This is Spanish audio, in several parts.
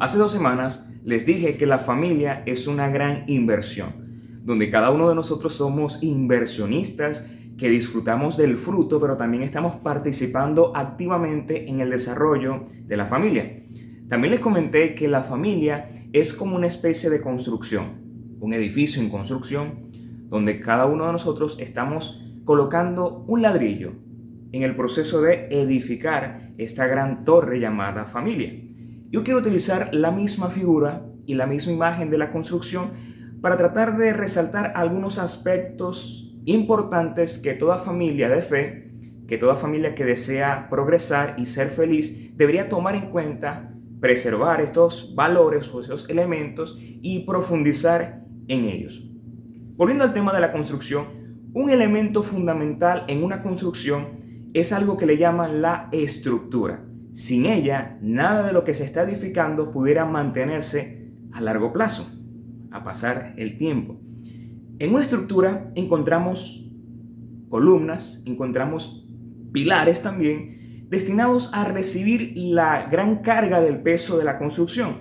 Hace dos semanas les dije que la familia es una gran inversión, donde cada uno de nosotros somos inversionistas que disfrutamos del fruto, pero también estamos participando activamente en el desarrollo de la familia. También les comenté que la familia es como una especie de construcción, un edificio en construcción, donde cada uno de nosotros estamos colocando un ladrillo en el proceso de edificar esta gran torre llamada familia. Yo quiero utilizar la misma figura y la misma imagen de la construcción para tratar de resaltar algunos aspectos importantes que toda familia de fe, que toda familia que desea progresar y ser feliz debería tomar en cuenta, preservar estos valores o esos elementos y profundizar en ellos. Volviendo al tema de la construcción, un elemento fundamental en una construcción es algo que le llaman la estructura. Sin ella, nada de lo que se está edificando pudiera mantenerse a largo plazo, a pasar el tiempo. En una estructura encontramos columnas, encontramos pilares también, destinados a recibir la gran carga del peso de la construcción,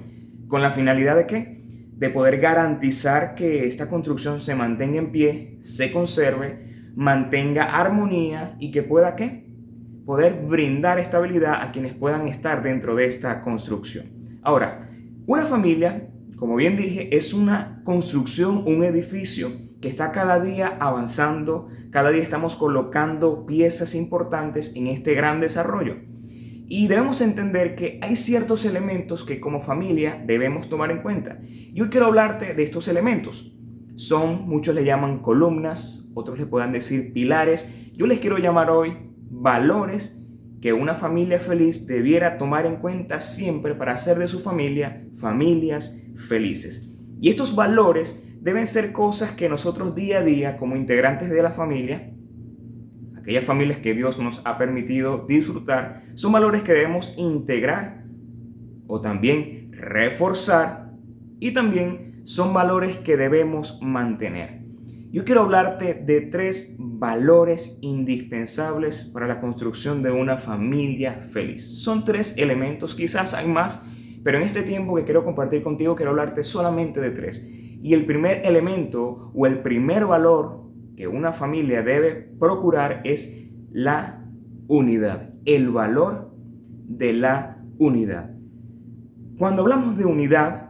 con la finalidad de qué? De poder garantizar que esta construcción se mantenga en pie, se conserve, mantenga armonía y que pueda qué? Poder brindar estabilidad a quienes puedan estar dentro de esta construcción. Ahora, una familia, como bien dije, es una construcción, un edificio que está cada día avanzando, cada día estamos colocando piezas importantes en este gran desarrollo. Y debemos entender que hay ciertos elementos que como familia debemos tomar en cuenta. Y hoy quiero hablarte de estos elementos. Son, muchos le llaman columnas, otros le puedan decir pilares. Yo les quiero llamar hoy valores que una familia feliz debiera tomar en cuenta siempre para hacer de su familia familias felices. Y estos valores deben ser cosas que nosotros día a día como integrantes de la familia, aquellas familias que Dios nos ha permitido disfrutar, son valores que debemos integrar o también reforzar y también son valores que debemos mantener. Yo quiero hablarte de tres valores indispensables para la construcción de una familia feliz. Son tres elementos, quizás hay más, pero en este tiempo que quiero compartir contigo quiero hablarte solamente de tres. Y el primer elemento o el primer valor que una familia debe procurar es la unidad, el valor de la unidad. Cuando hablamos de unidad,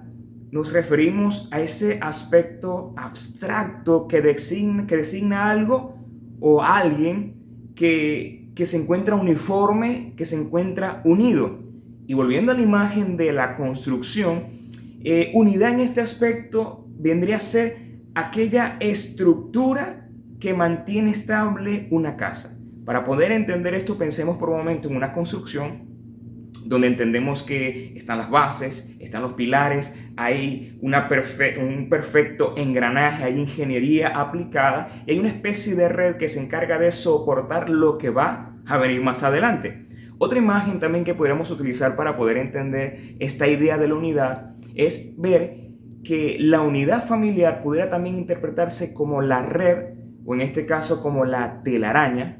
nos referimos a ese aspecto abstracto que designa, algo o alguien que, que se encuentra uniforme, que se encuentra unido. Y volviendo a la imagen de la construcción, eh, unidad en este aspecto vendría a ser aquella estructura que mantiene estable una casa. Para poder entender esto, pensemos por un momento en una construcción donde entendemos que están las bases, están los pilares, hay un perfecto engranaje, hay ingeniería aplicada y hay una especie de red que se encarga de soportar lo que va a venir más adelante. Otra imagen también que podríamos utilizar para poder entender esta idea de la unidad es ver que la unidad familiar pudiera también interpretarse como la red, o en este caso como la telaraña,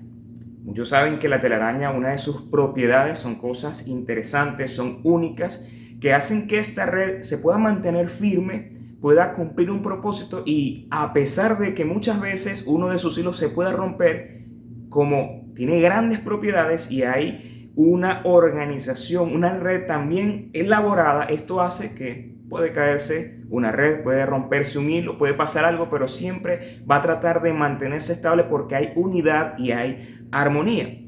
Muchos saben que la telaraña, una de sus propiedades son cosas interesantes, son únicas, que hacen que esta red se pueda mantener firme, pueda cumplir un propósito y a pesar de que muchas veces uno de sus hilos se pueda romper, como tiene grandes propiedades y hay una organización, una red también elaborada, esto hace que puede caerse una red, puede romperse un hilo, puede pasar algo, pero siempre va a tratar de mantenerse estable porque hay unidad y hay armonía.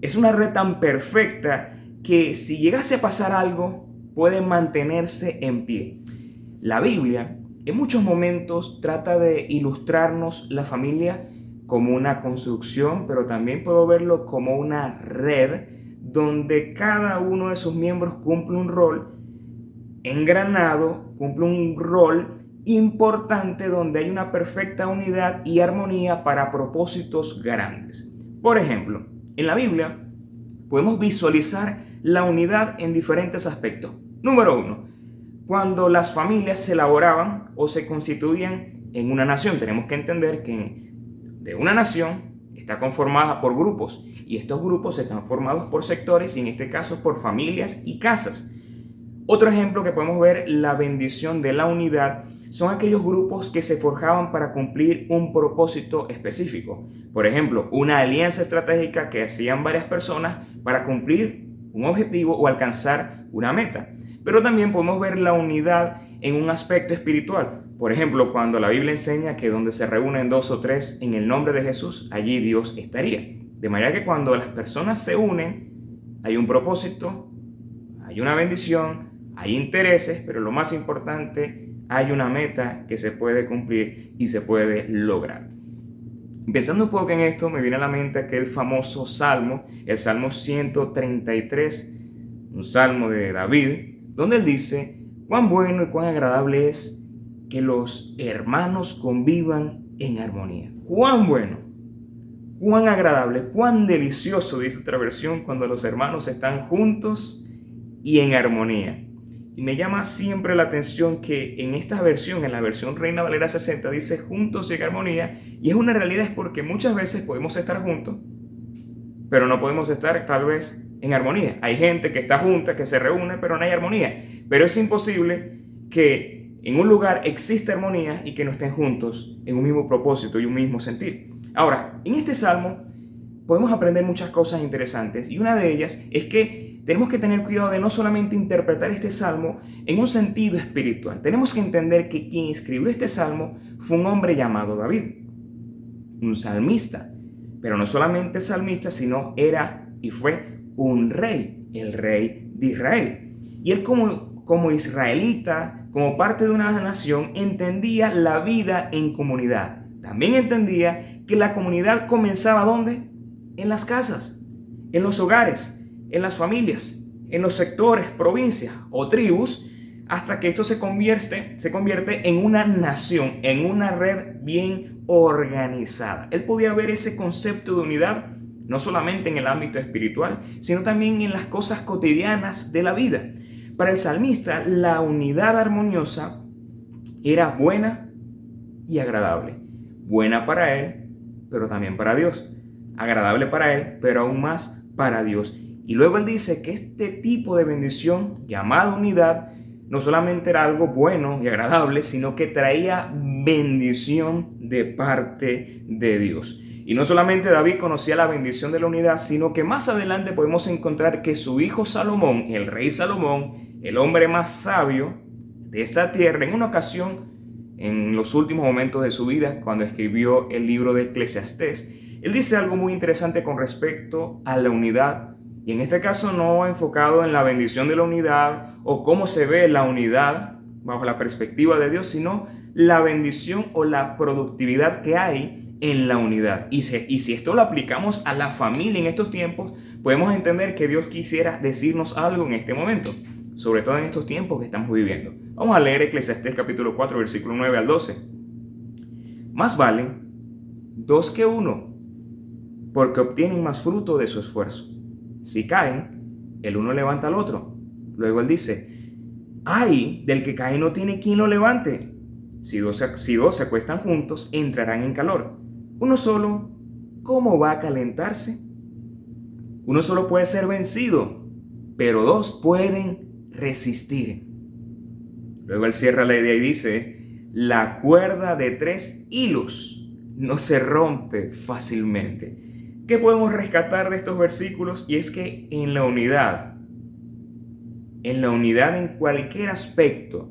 Es una red tan perfecta que si llegase a pasar algo, puede mantenerse en pie. La Biblia en muchos momentos trata de ilustrarnos la familia como una construcción, pero también puedo verlo como una red donde cada uno de sus miembros cumple un rol engranado, cumple un rol importante donde hay una perfecta unidad y armonía para propósitos grandes. Por ejemplo, en la Biblia podemos visualizar la unidad en diferentes aspectos. Número uno, cuando las familias se elaboraban o se constituían en una nación, tenemos que entender que de una nación está conformada por grupos y estos grupos están formados por sectores y en este caso por familias y casas. Otro ejemplo que podemos ver, la bendición de la unidad, son aquellos grupos que se forjaban para cumplir un propósito específico. Por ejemplo, una alianza estratégica que hacían varias personas para cumplir un objetivo o alcanzar una meta. Pero también podemos ver la unidad en un aspecto espiritual. Por ejemplo, cuando la Biblia enseña que donde se reúnen dos o tres en el nombre de Jesús, allí Dios estaría. De manera que cuando las personas se unen, hay un propósito, hay una bendición, hay intereses, pero lo más importante, hay una meta que se puede cumplir y se puede lograr. Pensando un poco en esto, me viene a la mente aquel famoso salmo, el Salmo 133, un salmo de David, donde él dice, cuán bueno y cuán agradable es que los hermanos convivan en armonía. Cuán bueno, cuán agradable, cuán delicioso, dice otra versión, cuando los hermanos están juntos y en armonía. Y me llama siempre la atención que en esta versión, en la versión Reina Valera 60, dice juntos en armonía. Y es una realidad es porque muchas veces podemos estar juntos, pero no podemos estar tal vez en armonía. Hay gente que está junta, que se reúne, pero no hay armonía. Pero es imposible que en un lugar exista armonía y que no estén juntos en un mismo propósito y un mismo sentir. Ahora, en este salmo podemos aprender muchas cosas interesantes y una de ellas es que tenemos que tener cuidado de no solamente interpretar este salmo en un sentido espiritual. Tenemos que entender que quien escribió este salmo fue un hombre llamado David, un salmista. Pero no solamente salmista, sino era y fue un rey, el rey de Israel. Y él como, como israelita, como parte de una nación, entendía la vida en comunidad. También entendía que la comunidad comenzaba ¿dónde? En las casas, en los hogares, en las familias, en los sectores, provincias o tribus, hasta que esto se convierte, se convierte en una nación, en una red bien organizada. Él podía ver ese concepto de unidad no solamente en el ámbito espiritual, sino también en las cosas cotidianas de la vida. Para el salmista, la unidad armoniosa era buena y agradable. Buena para él, pero también para Dios. Agradable para él, pero aún más para Dios. Y luego él dice que este tipo de bendición, llamada unidad, no solamente era algo bueno y agradable, sino que traía bendición de parte de Dios. Y no solamente David conocía la bendición de la unidad, sino que más adelante podemos encontrar que su hijo Salomón, el rey Salomón, el hombre más sabio de esta tierra, en una ocasión, en los últimos momentos de su vida, cuando escribió el libro de Eclesiastés, él dice algo muy interesante con respecto a la unidad, y en este caso no enfocado en la bendición de la unidad o cómo se ve la unidad bajo la perspectiva de Dios, sino la bendición o la productividad que hay en la unidad. Y si, y si esto lo aplicamos a la familia en estos tiempos, podemos entender que Dios quisiera decirnos algo en este momento, sobre todo en estos tiempos que estamos viviendo. Vamos a leer Eclesiastés capítulo 4, versículo 9 al 12. Más valen dos que uno, porque obtienen más fruto de su esfuerzo. Si caen, el uno levanta al otro. Luego él dice, ay del que cae no tiene quien lo levante. Si dos, si dos se acuestan juntos, entrarán en calor. Uno solo, ¿cómo va a calentarse? Uno solo puede ser vencido, pero dos pueden resistir. Luego él cierra la idea y dice, la cuerda de tres hilos no se rompe fácilmente. ¿Qué podemos rescatar de estos versículos? Y es que en la unidad, en la unidad en cualquier aspecto,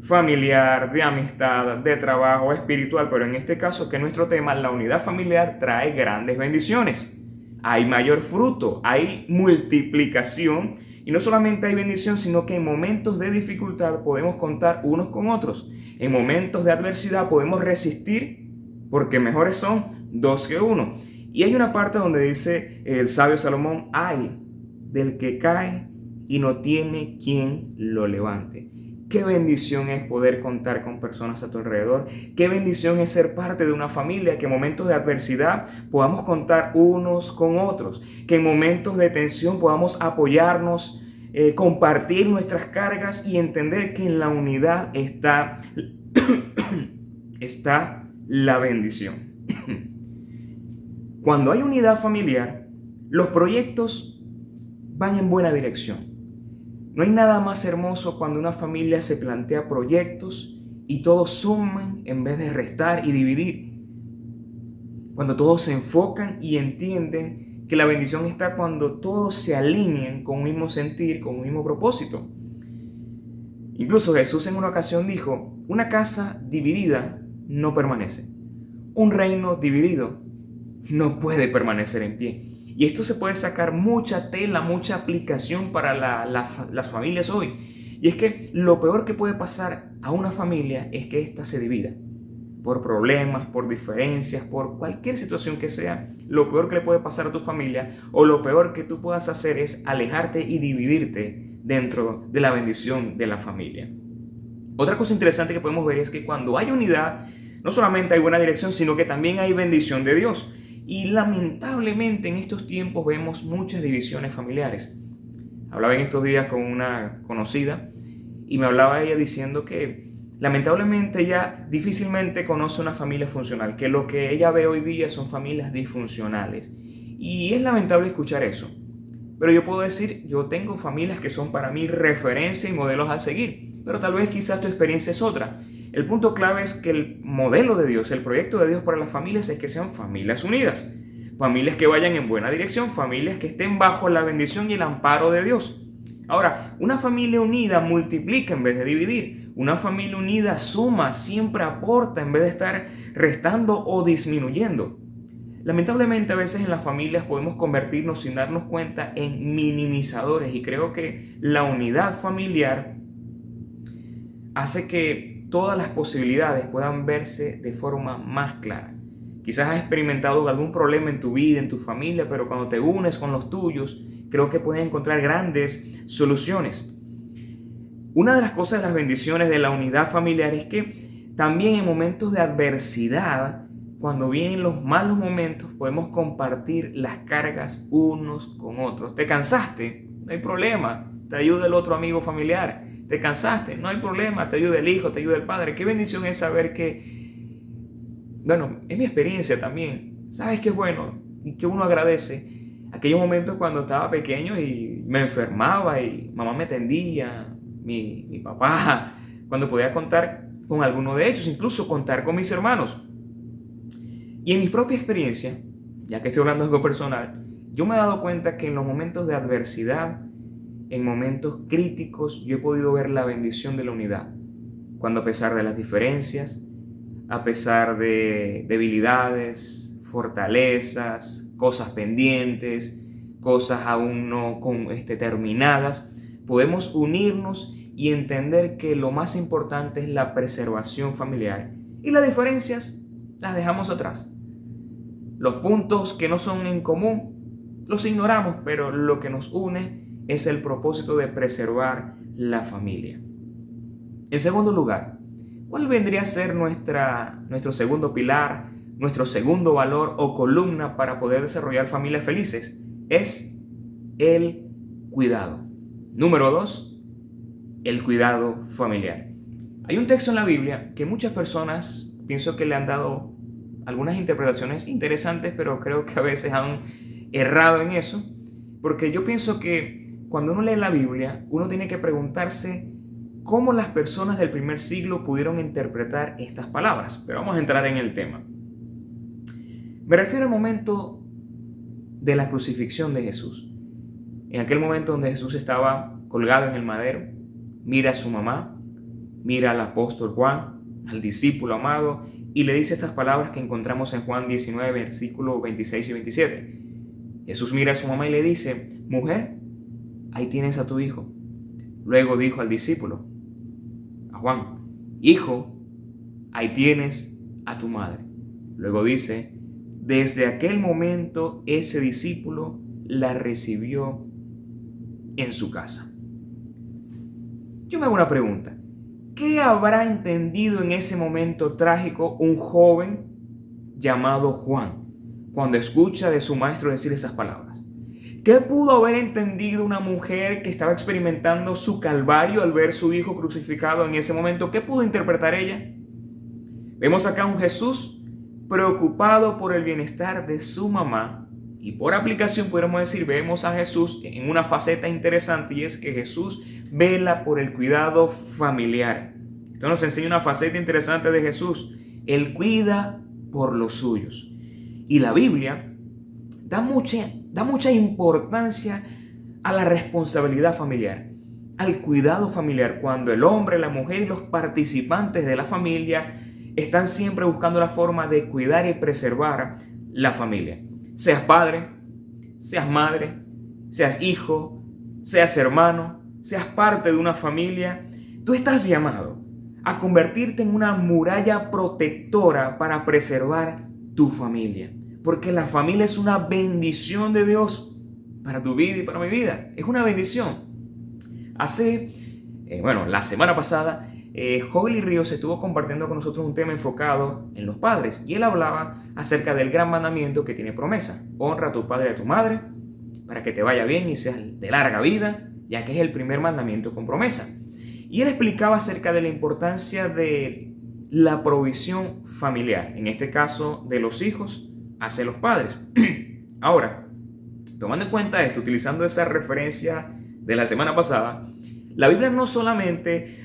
familiar, de amistad, de trabajo, espiritual, pero en este caso que nuestro tema, la unidad familiar trae grandes bendiciones. Hay mayor fruto, hay multiplicación y no solamente hay bendición, sino que en momentos de dificultad podemos contar unos con otros. En momentos de adversidad podemos resistir porque mejores son dos que uno. Y hay una parte donde dice el sabio Salomón, hay del que cae y no tiene quien lo levante. Qué bendición es poder contar con personas a tu alrededor. Qué bendición es ser parte de una familia que en momentos de adversidad podamos contar unos con otros. Que en momentos de tensión podamos apoyarnos, eh, compartir nuestras cargas y entender que en la unidad está, está la bendición. Cuando hay unidad familiar, los proyectos van en buena dirección No hay nada más hermoso cuando una familia se plantea proyectos y todos suman en vez de restar y dividir. Cuando todos se enfocan y entienden que la bendición está cuando todos se alineen con un mismo sentir, con un mismo propósito. Incluso Jesús en una ocasión dijo, una casa dividida no permanece. Un reino dividido no puede permanecer en pie. Y esto se puede sacar mucha tela, mucha aplicación para las familias hoy. Y es que lo peor que puede pasar a una familia es que ésta se divida. Por problemas, por diferencias, por cualquier situación que sea, lo peor que le puede pasar a tu familia o lo peor que tú puedas hacer es alejarte y dividirte dentro de la bendición de la familia. Otra cosa interesante que podemos ver es que cuando hay unidad, no solamente hay buena dirección, sino que también hay bendición de Dios. Y lamentablemente en estos tiempos vemos muchas divisiones familiares. Hablaba en estos días con una conocida y me hablaba ella diciendo que lamentablemente ella difícilmente conoce una familia funcional, que lo que ella ve hoy día son familias disfuncionales. Y es lamentable escuchar eso. Pero yo puedo decir, yo tengo familias que son para mí referencia y modelos a seguir, pero tal vez quizás tu experiencia es otra. El punto clave es que el modelo de Dios, el proyecto de Dios para las familias es que sean familias unidas. Familias que vayan en buena dirección, familias que estén bajo la bendición y el amparo de Dios. Ahora, una familia unida multiplica en vez de dividir. Una familia unida suma, siempre aporta en vez de estar restando o disminuyendo. Lamentablemente a veces en las familias podemos convertirnos sin darnos cuenta en minimizadores y creo que la unidad familiar hace que todas las posibilidades puedan verse de forma más clara. Quizás has experimentado algún problema en tu vida, en tu familia, pero cuando te unes con los tuyos, creo que puedes encontrar grandes soluciones. Una de las cosas de las bendiciones de la unidad familiar es que también en momentos de adversidad, cuando vienen los malos momentos, podemos compartir las cargas unos con otros. ¿Te cansaste? No hay problema. Te ayuda el otro amigo familiar te cansaste, no hay problema, te ayuda el hijo, te ayuda el padre. Qué bendición es saber que, bueno, es mi experiencia también. ¿Sabes qué bueno? Y que uno agradece aquellos momentos cuando estaba pequeño y me enfermaba y mamá me tendía, mi, mi papá, cuando podía contar con alguno de ellos, incluso contar con mis hermanos. Y en mi propia experiencia, ya que estoy hablando de algo personal, yo me he dado cuenta que en los momentos de adversidad, en momentos críticos yo he podido ver la bendición de la unidad, cuando a pesar de las diferencias, a pesar de debilidades, fortalezas, cosas pendientes, cosas aún no con, este, terminadas, podemos unirnos y entender que lo más importante es la preservación familiar y las diferencias las dejamos atrás. Los puntos que no son en común los ignoramos, pero lo que nos une es el propósito de preservar la familia. En segundo lugar, ¿cuál vendría a ser nuestra, nuestro segundo pilar, nuestro segundo valor o columna para poder desarrollar familias felices? Es el cuidado. Número dos, el cuidado familiar. Hay un texto en la Biblia que muchas personas pienso que le han dado algunas interpretaciones interesantes, pero creo que a veces han errado en eso, porque yo pienso que cuando uno lee la Biblia, uno tiene que preguntarse cómo las personas del primer siglo pudieron interpretar estas palabras. Pero vamos a entrar en el tema. Me refiero al momento de la crucifixión de Jesús. En aquel momento donde Jesús estaba colgado en el madero, mira a su mamá, mira al apóstol Juan, al discípulo amado, y le dice estas palabras que encontramos en Juan 19, versículos 26 y 27. Jesús mira a su mamá y le dice, mujer, ahí tienes a tu hijo. Luego dijo al discípulo, a Juan, hijo, ahí tienes a tu madre. Luego dice, desde aquel momento ese discípulo la recibió en su casa. Yo me hago una pregunta. ¿Qué habrá entendido en ese momento trágico un joven llamado Juan cuando escucha de su maestro decir esas palabras? ¿Qué pudo haber entendido una mujer que estaba experimentando su calvario al ver su hijo crucificado en ese momento? ¿Qué pudo interpretar ella? Vemos acá un Jesús preocupado por el bienestar de su mamá y por aplicación podemos decir, vemos a Jesús en una faceta interesante y es que Jesús vela por el cuidado familiar. Esto nos enseña una faceta interesante de Jesús. Él cuida por los suyos. Y la Biblia da mucha, da mucha importancia a la responsabilidad familiar, al cuidado familiar, cuando el hombre, la mujer y los participantes de la familia están siempre buscando la forma de cuidar y preservar la familia. Seas padre, seas madre, seas hijo, seas hermano, seas parte de una familia, tú estás llamado a convertirte en una muralla protectora para preservar tu familia. Porque la familia es una bendición de Dios para tu vida y para mi vida. Es una bendición. Hace, eh, bueno, la semana pasada eh, Joel Ríos estuvo compartiendo con nosotros un tema enfocado en los padres y él hablaba acerca del gran mandamiento que tiene promesa. Honra a tu padre y a tu madre para que te vaya bien y seas de larga vida, ya que es el primer mandamiento con promesa. Y él explicaba acerca de la importancia de la provisión familiar, en este caso de los hijos hacia los padres. Ahora, tomando en cuenta esto, utilizando esa referencia de la semana pasada, la Biblia no solamente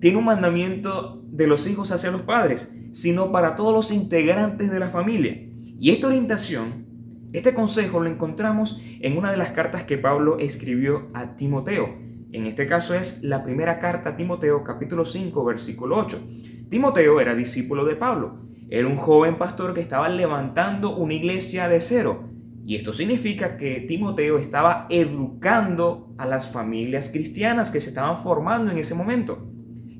tiene un mandamiento de los hijos hacia los padres, sino para todos los integrantes de la familia. Y esta orientación, este consejo lo encontramos en una de las cartas que Pablo escribió a Timoteo. En este caso es la primera carta a Timoteo capítulo 5 versículo 8. Timoteo era discípulo de Pablo. Era un joven pastor que estaba levantando una iglesia de cero. Y esto significa que Timoteo estaba educando a las familias cristianas que se estaban formando en ese momento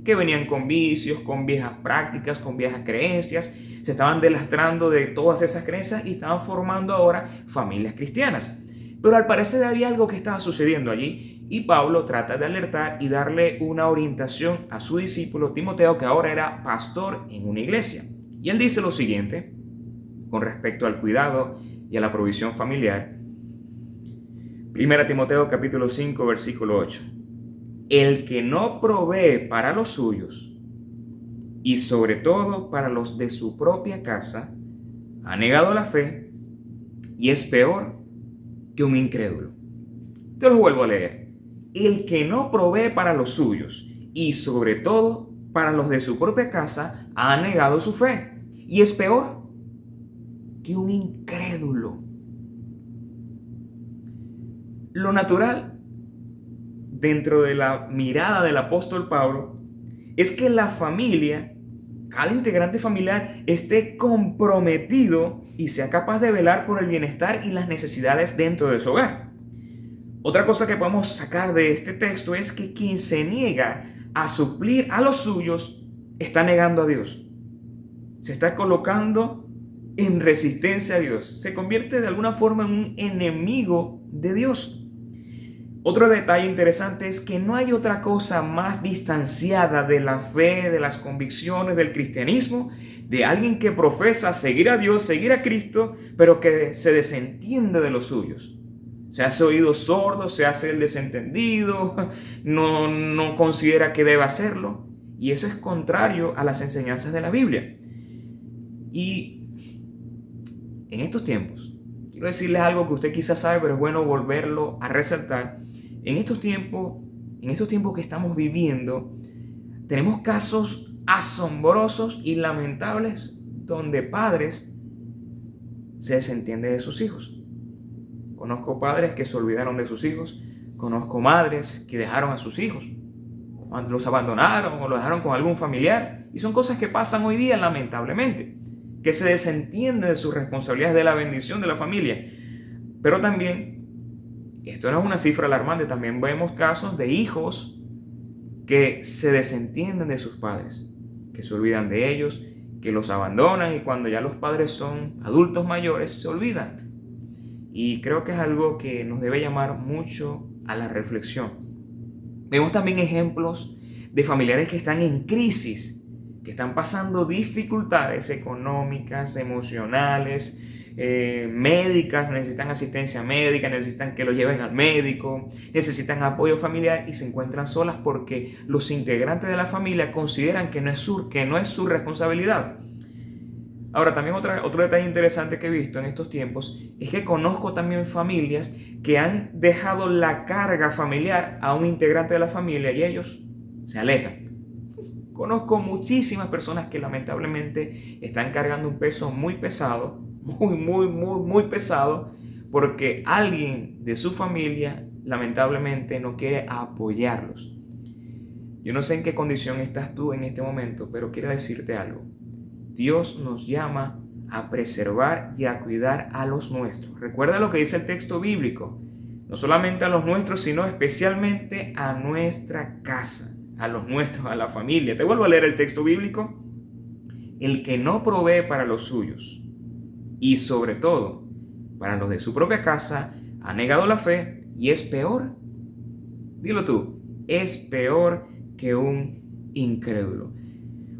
que venían con vicios, con viejas prácticas, con viejas creencias, se estaban delastrando de todas esas creencias y estaban formando ahora familias cristianas. Pero al parecer había algo que estaba sucediendo allí y Pablo trata de alertar y darle una orientación a su discípulo Timoteo, que ahora era pastor en una iglesia. Y él dice lo siguiente con respecto al cuidado y a la provisión familiar. Primera Timoteo capítulo 5 versículo 8 el que no provee para los suyos y sobre todo para los de su propia casa, ha negado la fe y es peor que un incrédulo. Te lo vuelvo a leer. El que no provee para los suyos y sobre todo para los de su propia casa, ha negado su fe y es peor que un incrédulo. Lo natural dentro de la mirada del apóstol Pablo es que la familia, cada integrante familiar, esté comprometido y sea capaz de velar por el bienestar y las necesidades dentro de su hogar. Otra cosa que podemos sacar de este texto es que quien se niega a suplir a los suyos está negando a Dios. Se está colocando en resistencia a Dios. Se convierte de alguna forma en un enemigo de Dios. Otro detalle interesante es que no hay otra cosa más distanciada de la fe, de las convicciones del cristianismo, de alguien que profesa seguir a Dios, seguir a Cristo, pero que se desentiende de los suyos. Se hace oído sordo, se hace el desentendido, no, no considera que debe hacerlo. Y eso es contrario a las enseñanzas de la Biblia. Y en estos tiempos, quiero decirles algo que usted quizás sabe, pero es bueno volverlo a resaltar. En estos tiempos, en estos tiempos que estamos viviendo, tenemos casos asombrosos y lamentables donde padres se desentienden de sus hijos. Conozco padres que se olvidaron de sus hijos, conozco madres que dejaron a sus hijos, los abandonaron o los dejaron con algún familiar. Y son cosas que pasan hoy día lamentablemente, que se desentienden de sus responsabilidades de la bendición de la familia. Pero también esto no es una cifra alarmante, también vemos casos de hijos que se desentienden de sus padres, que se olvidan de ellos, que los abandonan y cuando ya los padres son adultos mayores se olvidan. Y creo que es algo que nos debe llamar mucho a la reflexión. Vemos también ejemplos de familiares que están en crisis, que están pasando dificultades económicas, emocionales, eh, médicas, necesitan asistencia médica, necesitan que lo lleven al médico, necesitan apoyo familiar y se encuentran solas porque los integrantes de la familia consideran que no es su, que no es su responsabilidad. Ahora, también otra, otro detalle interesante que he visto en estos tiempos es que conozco también familias que han dejado la carga familiar a un integrante de la familia y ellos se alejan. Conozco muchísimas personas que lamentablemente están cargando un peso muy pesado, muy, muy, muy, muy pesado, porque alguien de su familia lamentablemente no quiere apoyarlos. Yo no sé en qué condición estás tú en este momento, pero quiero decirte algo. Dios nos llama a preservar y a cuidar a los nuestros. Recuerda lo que dice el texto bíblico. No solamente a los nuestros, sino especialmente a nuestra casa, a los nuestros, a la familia. Te vuelvo a leer el texto bíblico. El que no provee para los suyos y sobre todo para los de su propia casa, ha negado la fe y es peor. Dilo tú, es peor que un incrédulo.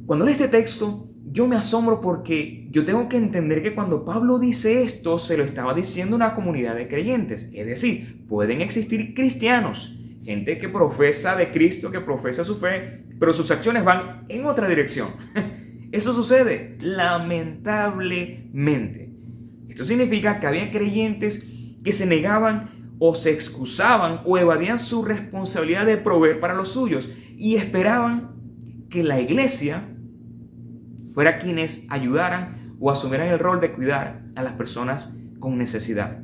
Cuando leo este texto, yo me asombro porque yo tengo que entender que cuando Pablo dice esto, se lo estaba diciendo una comunidad de creyentes. Es decir, pueden existir cristianos, gente que profesa de Cristo, que profesa su fe, pero sus acciones van en otra dirección. Eso sucede lamentablemente. Esto significa que había creyentes que se negaban o se excusaban o evadían su responsabilidad de proveer para los suyos y esperaban que la iglesia fuera quienes ayudaran o asumieran el rol de cuidar a las personas con necesidad.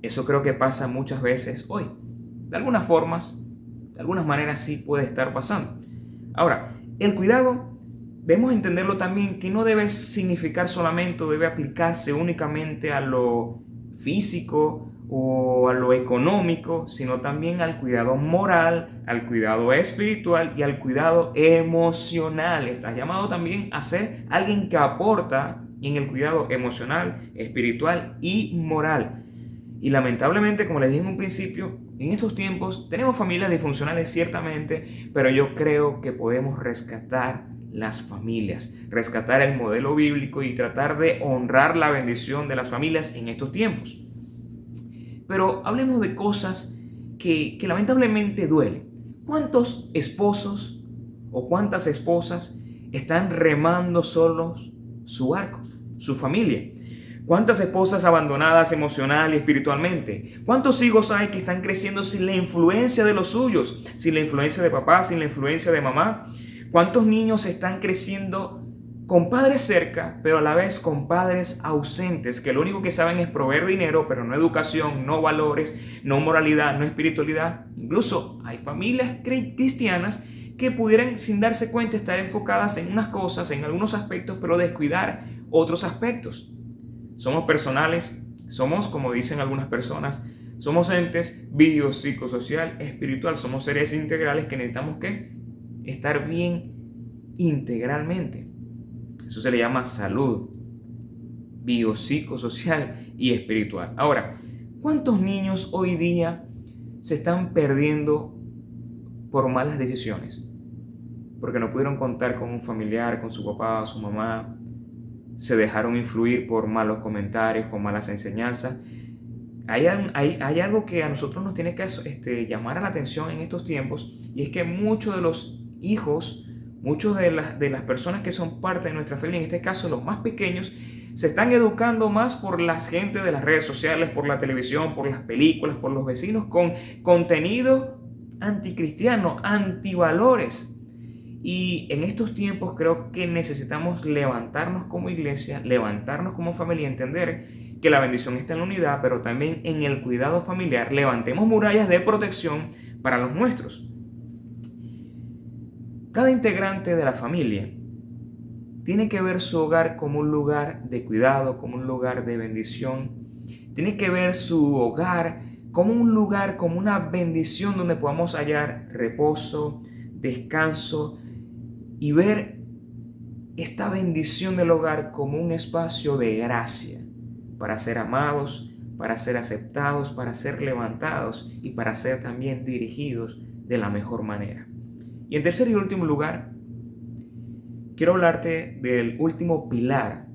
Eso creo que pasa muchas veces hoy. De algunas formas, de algunas maneras sí puede estar pasando. Ahora, el cuidado debemos entenderlo también que no debe significar solamente o debe aplicarse únicamente a lo físico o a lo económico, sino también al cuidado moral, al cuidado espiritual y al cuidado emocional. Estás llamado también a ser alguien que aporta en el cuidado emocional, espiritual y moral. Y lamentablemente, como les dije en un principio, en estos tiempos tenemos familias disfuncionales ciertamente, pero yo creo que podemos rescatar las familias, rescatar el modelo bíblico y tratar de honrar la bendición de las familias en estos tiempos. Pero hablemos de cosas que, lamentablemente duelen. ¿Cuántos esposos o cuántas esposas están remando solos su arco, su familia? ¿Cuántas esposas abandonadas emocional y espiritualmente? ¿Cuántos hijos hay que están creciendo sin la influencia de los suyos? Sin la influencia de papá, sin la influencia de mamá. ¿Cuántos niños están creciendo con padres cerca, pero a la vez con padres ausentes, que lo único que saben es proveer dinero, pero no educación, no valores, no moralidad, no espiritualidad. Incluso hay familias cristianas que pudieran, sin darse cuenta, estar enfocadas en unas cosas, en algunos aspectos, pero descuidar otros aspectos. Somos personales, somos, como dicen algunas personas, somos entes biopsicosocial, espiritual, somos seres integrales que necesitamos que estar bien integralmente. Eso se le llama salud biopsicosocial y espiritual. Ahora, ¿cuántos niños hoy día se están perdiendo por malas decisiones? Porque no pudieron contar con un familiar, con su papá, su mamá, se dejaron influir por malos comentarios, con malas enseñanzas. Hay, hay, algo que a nosotros nos tiene que este, llamar a la atención en estos tiempos y es que muchos de los hijos Muchos de las, de las personas que son parte de nuestra familia, en este caso los más pequeños, se están educando más por la gente de las redes sociales, por la televisión, por las películas, por los vecinos, con contenido anticristiano, antivalores. Y en estos tiempos creo que necesitamos levantarnos como iglesia, levantarnos como familia, entender que la bendición está en la unidad, pero también en el cuidado familiar. Levantemos murallas de protección para los nuestros. Cada integrante de la familia tiene que ver su hogar como un lugar de cuidado, como un lugar de bendición. Tiene que ver su hogar como un lugar, como una bendición donde podamos hallar reposo, descanso y ver esta bendición del hogar como un espacio de gracia para ser amados, para ser aceptados, para ser levantados y para ser también dirigidos de la mejor manera. Y en tercer y último lugar, quiero hablarte del último pilar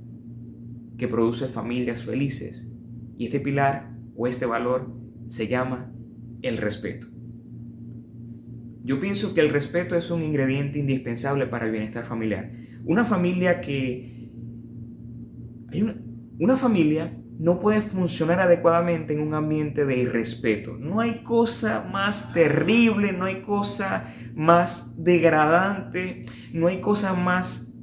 que produce familias felices. Y este pilar o este valor se llama el respeto. Yo pienso que el respeto es un ingrediente indispensable para el bienestar familiar. Una familia que Hay una, familia no puede funcionar adecuadamente en un ambiente de irrespeto. No hay cosa más terrible, no hay cosa más degradante, no hay cosa más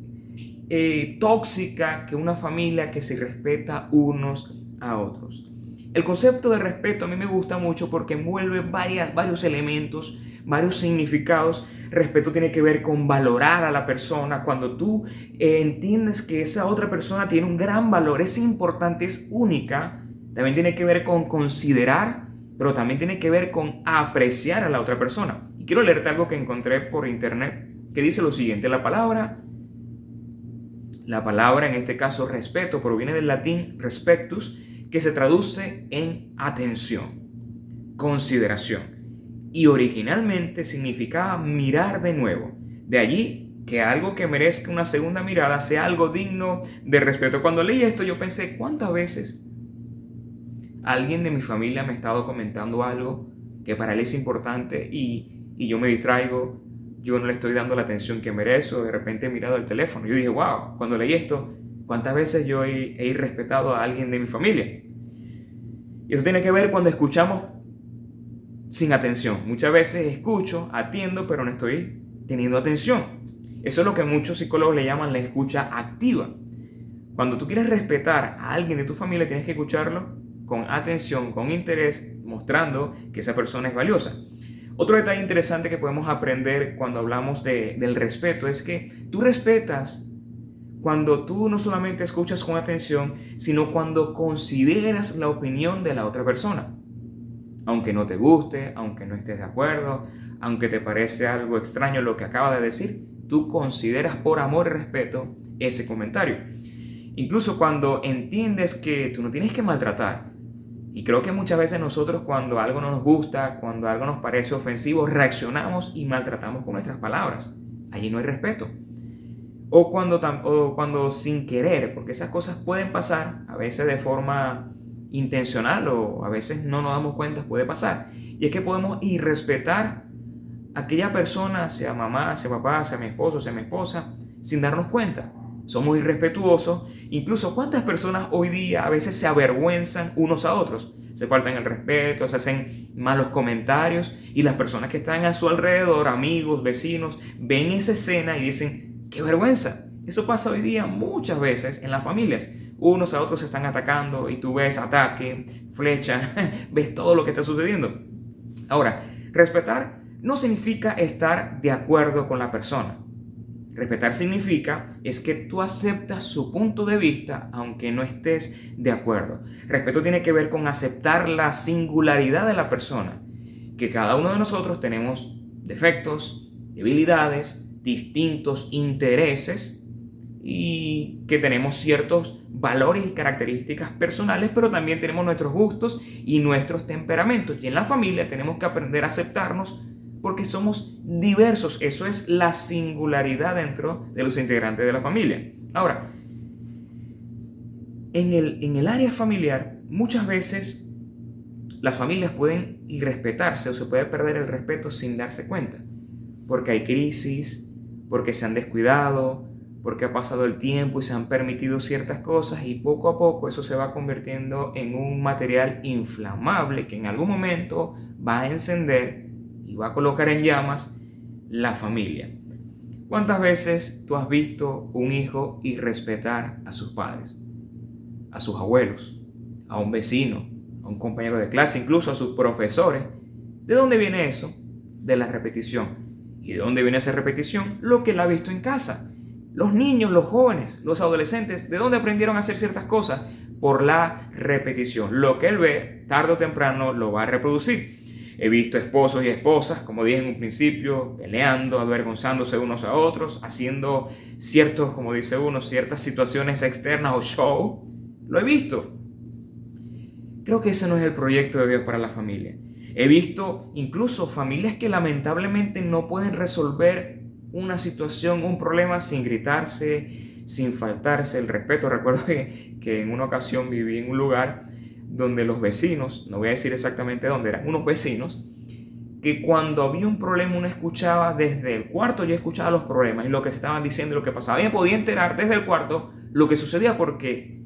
eh, tóxica que una familia que se respeta unos a otros. El concepto de respeto a mí me gusta mucho porque envuelve varias, varios elementos, varios significados. Respeto tiene que ver con valorar a la persona. Cuando tú eh, entiendes que esa otra persona tiene un gran valor, es importante, es única, también tiene que ver con considerar, pero también tiene que ver con apreciar a la otra persona. Y quiero leerte algo que encontré por internet que dice lo siguiente, la palabra la palabra, en este caso respeto, proviene del latín respectus, que se traduce en atención, consideración, y originalmente significaba mirar de nuevo. De allí que algo que merezca una segunda mirada sea algo digno de respeto. Cuando leí esto yo pensé, ¿cuántas veces alguien de mi familia me ha estado comentando algo que para él es importante y, y yo me distraigo, yo no le estoy dando la atención que merezco, de repente he mirado el teléfono. Yo dije, wow, cuando leí esto, ¿Cuántas veces yo he, he irrespetado a alguien de mi familia? Y eso tiene que ver cuando escuchamos sin atención. Muchas veces escucho, atiendo, pero no estoy teniendo atención. Eso es lo que muchos psicólogos le llaman la escucha activa. Cuando tú quieres respetar a alguien de tu familia, tienes que escucharlo con atención, con interés, mostrando que esa persona es valiosa. Otro detalle interesante que podemos aprender cuando hablamos de, del respeto es que tú respetas cuando tú no solamente escuchas con atención, sino cuando consideras la opinión de la otra persona. Aunque no te guste, aunque no estés de acuerdo, aunque te parece algo extraño lo que acaba de decir, tú consideras por amor y respeto ese comentario. Incluso cuando entiendes que tú no tienes que maltratar. Y creo que muchas veces nosotros cuando algo no nos gusta, cuando algo nos parece ofensivo, reaccionamos y maltratamos con nuestras palabras. Allí no hay respeto o cuando, cuando sin querer, porque esas cosas pueden pasar, a veces de forma intencional o a veces no nos damos cuenta, puede pasar. Y es que podemos irrespetar a aquella persona, sea mamá, sea papá, sea mi esposo, sea mi esposa, sin darnos cuenta. Somos irrespetuosos. Incluso cuántas personas hoy día a veces se avergüenzan unos a otros. Se faltan el respeto, se hacen malos comentarios y las personas que están a su alrededor, amigos, vecinos, ven esa escena y dicen, ¡Qué vergüenza! Eso pasa hoy día muchas veces en las familias. Unos a otros se están atacando y tú ves ataque, flecha, ves todo lo que está sucediendo. Ahora, respetar no significa estar de acuerdo con la persona. Respetar significa es que tú aceptas su punto de vista aunque no estés de acuerdo. Respeto tiene que ver con aceptar la singularidad de la persona, que cada uno de nosotros tenemos defectos, debilidades, distintos intereses y que tenemos ciertos valores y características personales, pero también tenemos nuestros gustos y nuestros temperamentos. Y en la familia tenemos que aprender a aceptarnos porque somos diversos. Eso es la singularidad dentro de los integrantes de la familia. Ahora, en el, en el área familiar, muchas veces las familias pueden irrespetarse o se puede perder el respeto sin darse cuenta, porque hay crisis, porque se han descuidado, porque ha pasado el tiempo y se han permitido ciertas cosas y poco a poco eso se va convirtiendo en un material inflamable que en algún momento va a encender y va a colocar en llamas la familia. ¿Cuántas veces tú has visto un hijo irrespetar a sus padres, a sus abuelos, a un vecino, a un compañero de clase, incluso a sus profesores? ¿De dónde viene eso? De la repetición ¿Y de dónde viene esa repetición? Lo que él ha visto en casa. Los niños, los jóvenes, los adolescentes, ¿de dónde aprendieron a hacer ciertas cosas? Por la repetición. Lo que él ve, tarde o temprano, lo va a reproducir. He visto esposos y esposas, como dije en un principio, peleando, avergonzándose unos a otros, haciendo ciertos, como dice uno, ciertas situaciones externas o show. Lo he visto. Creo que ese no es el proyecto de Dios para la familia. He visto incluso familias que lamentablemente no pueden resolver una situación, un problema sin gritarse, sin faltarse el respeto. Recuerdo que, en una ocasión viví en un lugar donde los vecinos, no voy a decir exactamente dónde, eran unos vecinos, que cuando había un problema uno escuchaba desde el cuarto, yo escuchaba los problemas y lo que se estaban diciendo, lo que pasaba. Y me podía enterar desde el cuarto lo que sucedía porque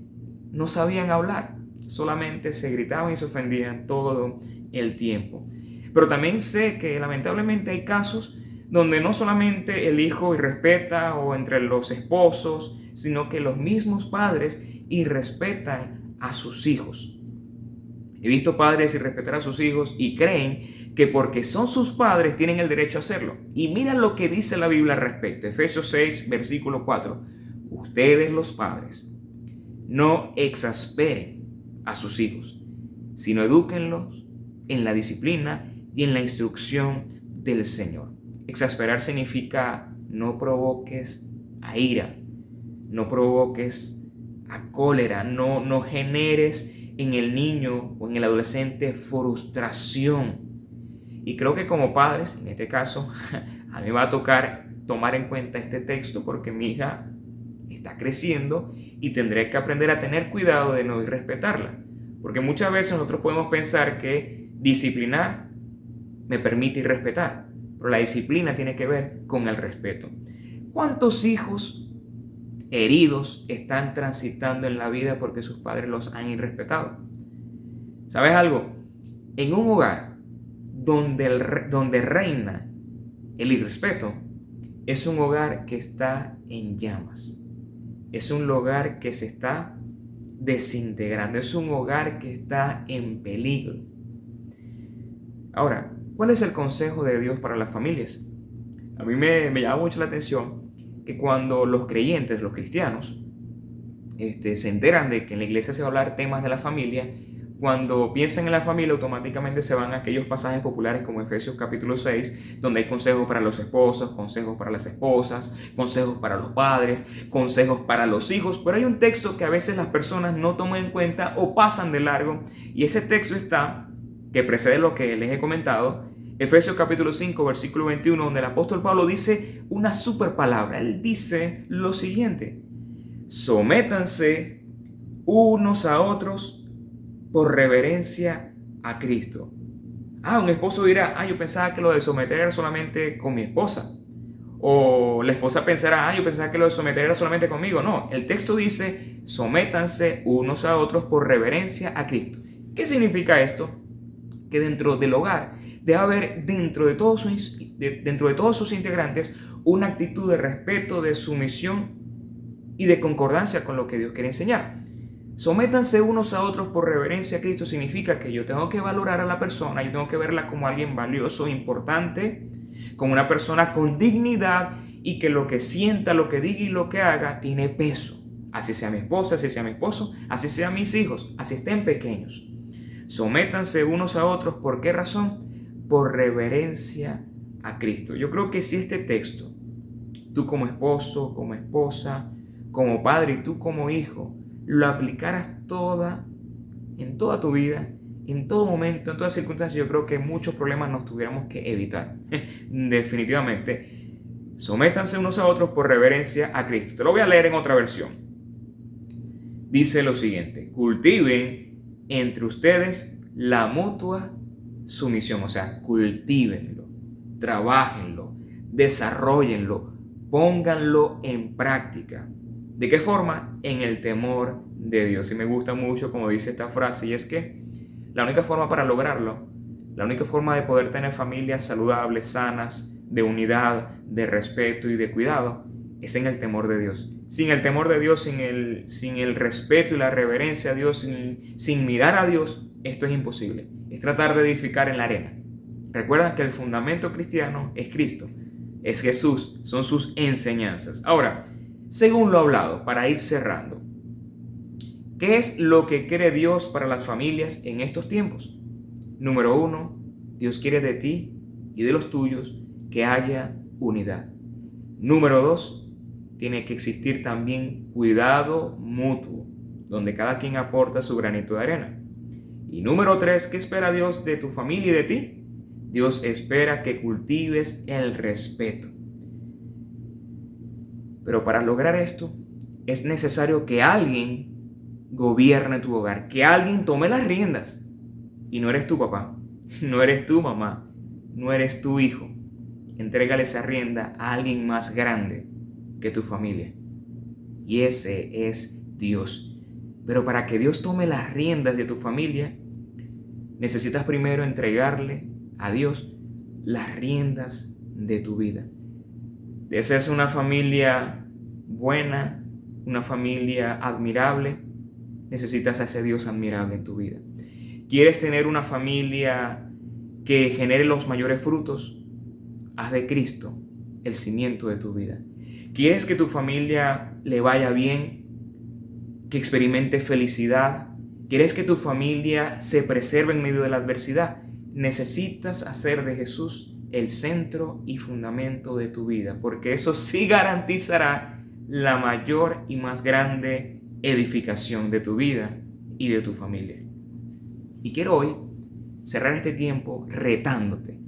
no sabían hablar, solamente se gritaban y se ofendían todo el tiempo. Pero también sé que lamentablemente hay casos donde no solamente el hijo irrespeta o entre los esposos, sino que los mismos padres irrespetan a sus hijos. He visto padres irrespetar a sus hijos y creen que porque son sus padres tienen el derecho a hacerlo. Y mira lo que dice la Biblia al respecto. Efesios 6, versículo 4. Ustedes los padres no exasperen a sus hijos, sino edúquenlos en la disciplina y en la instrucción del Señor. Exasperar significa no provoques a ira, no provoques a cólera, no, no generes en el niño o en el adolescente frustración. Y creo que como padres, en este caso, a mí va a tocar tomar en cuenta este texto porque mi hija está creciendo y tendré que aprender a tener cuidado de no irrespetarla. Porque muchas veces nosotros podemos pensar que disciplinar me permite irrespetar, pero la disciplina tiene que ver con el respeto. ¿Cuántos hijos heridos están transitando en la vida porque sus padres los han irrespetado? ¿Sabes algo? En un hogar donde, donde reina el irrespeto, es un hogar que está en llamas es un hogar que se está desintegrando, es un hogar que está en peligro. Ahora, ¿cuál es el consejo de Dios para las familias? A mí me, llama mucho la atención que cuando los creyentes, los cristianos, este, se enteran de que en la iglesia se va a hablar temas de la familia, cuando piensan en la familia, automáticamente se van a aquellos pasajes populares como Efesios capítulo 6, donde hay consejos para los esposos, consejos para las esposas, consejos para los padres, consejos para los hijos, pero hay un texto que a veces las personas no toman en cuenta o pasan de largo, y ese texto está, que precede lo que les he comentado, Efesios capítulo 5, versículo 21, donde el apóstol Pablo dice una super palabra. Él dice lo siguiente, sométanse unos a otros por reverencia a Cristo. Ah, un esposo dirá, ah, yo pensaba que lo de someter era solamente con mi esposa. O la esposa pensará, ah, yo pensaba que lo de someter era solamente conmigo. No, el texto dice, sométanse unos a otros por reverencia a Cristo. ¿Qué significa esto? Que dentro del hogar debe haber dentro de todos sus, dentro de todos sus integrantes una actitud de respeto, de sumisión y de concordancia con lo que Dios quiere enseñar. Sométanse unos a otros por reverencia a Cristo significa que yo tengo que valorar a la persona, yo tengo que verla como alguien valioso, importante, como una persona con dignidad y que lo que sienta, lo que diga y lo que haga tiene peso. Así sea mi esposa, así sea mi esposo, así sean mis hijos, así estén pequeños. Sométanse unos a otros, ¿por qué razón? Por reverencia a Cristo. Yo creo que si este texto, tú como esposo, como esposa, como padre y tú como hijo, lo aplicaras toda, en toda tu vida, en todo momento, en todas circunstancias, yo creo que muchos problemas nos tuviéramos que evitar. Definitivamente, sométanse unos a otros por reverencia a Cristo. Te lo voy a leer en otra versión. Dice lo siguiente, cultiven entre ustedes la mutua sumisión, o sea, cultívenlo, trabajenlo, desarrollenlo, pónganlo en práctica. ¿De qué forma? En el temor de Dios. Y me gusta mucho como dice esta frase, y es que la única forma para lograrlo, la única forma de poder tener familias saludables, sanas, de unidad, de respeto y de cuidado, es en el temor de Dios. Sin el temor de Dios, sin el, sin el respeto y la reverencia a Dios, sin, sin mirar a Dios, esto es imposible. Es tratar de edificar en la arena. Recuerda que el fundamento cristiano es Cristo, es Jesús, son sus enseñanzas. Ahora, según lo hablado, para ir cerrando. ¿Qué es lo que quiere Dios para las familias en estos tiempos? Número uno, Dios quiere de ti y de los tuyos que haya unidad. Número dos, tiene que existir también cuidado mutuo, donde cada quien aporta su granito de arena. Y número tres, ¿qué espera Dios de tu familia y de ti? Dios espera que cultives el respeto. Pero para lograr esto es necesario que alguien gobierne tu hogar, que alguien tome las riendas. Y no eres tu papá, no eres tu mamá, no eres tu hijo. Entrégale esa rienda a alguien más grande que tu familia. Y ese es Dios. Pero para que Dios tome las riendas de tu familia, necesitas primero entregarle a Dios las riendas de tu vida. Deseas una familia buena, una familia admirable, necesitas a ese Dios admirable en tu vida. ¿Quieres tener una familia que genere los mayores frutos? Haz de Cristo el cimiento de tu vida. ¿Quieres que tu familia le vaya bien? Que experimente felicidad. ¿Quieres que tu familia se preserve en medio de la adversidad? Necesitas hacer de Jesús el centro y fundamento de tu vida, porque eso sí garantizará la mayor y más grande edificación de tu vida y de tu familia. Y quiero hoy cerrar este tiempo retándote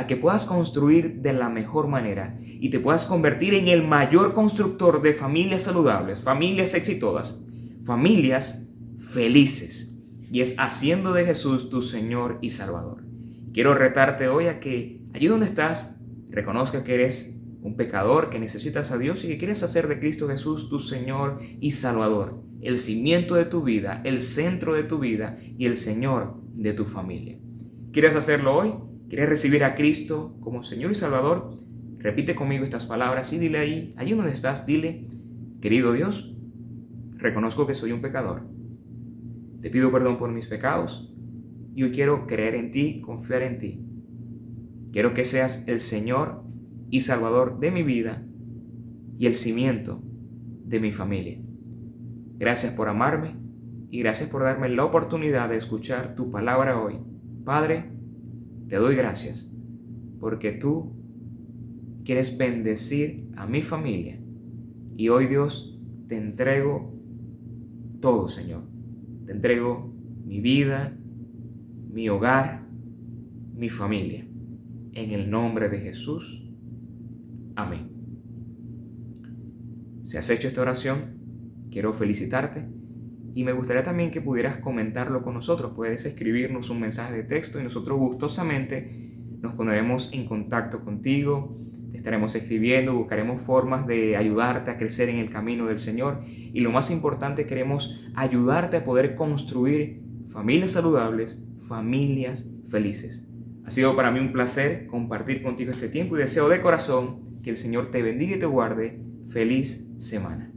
a que puedas construir de la mejor manera y te puedas convertir en el mayor constructor de familias saludables, familias exitosas, familias felices. Y es haciendo de Jesús tu Señor y Salvador. Quiero retarte hoy a que allí donde estás, reconozcas que eres un pecador que necesitas a Dios y que quieres hacer de Cristo Jesús tu Señor y Salvador, el cimiento de tu vida, el centro de tu vida y el Señor de tu familia. ¿Quieres hacerlo hoy? ¿Quieres recibir a Cristo como Señor y Salvador? Repite conmigo estas palabras y dile ahí, allí donde estás, dile, querido Dios, reconozco que soy un pecador. Te pido perdón por mis pecados y hoy quiero creer en ti, confiar en ti. Quiero que seas el Señor y Salvador de mi vida y el cimiento de mi familia. Gracias por amarme y gracias por darme la oportunidad de escuchar tu palabra hoy. Padre, te doy gracias porque tú quieres bendecir a mi familia. Y hoy Dios te entrego todo, Señor. Te entrego mi vida, mi hogar, mi familia. En el nombre de Jesús. Amén. Si has hecho esta oración, quiero felicitarte y me gustaría también que pudieras comentarlo con nosotros. Puedes escribirnos un mensaje de texto y nosotros gustosamente nos pondremos en contacto contigo. Te estaremos escribiendo, buscaremos formas de ayudarte a crecer en el camino del Señor. Y lo más importante, queremos ayudarte a poder construir familias saludables, familias felices. Ha sido para mí un placer compartir contigo este tiempo y deseo de corazón que el Señor te bendiga y te guarde. Feliz semana.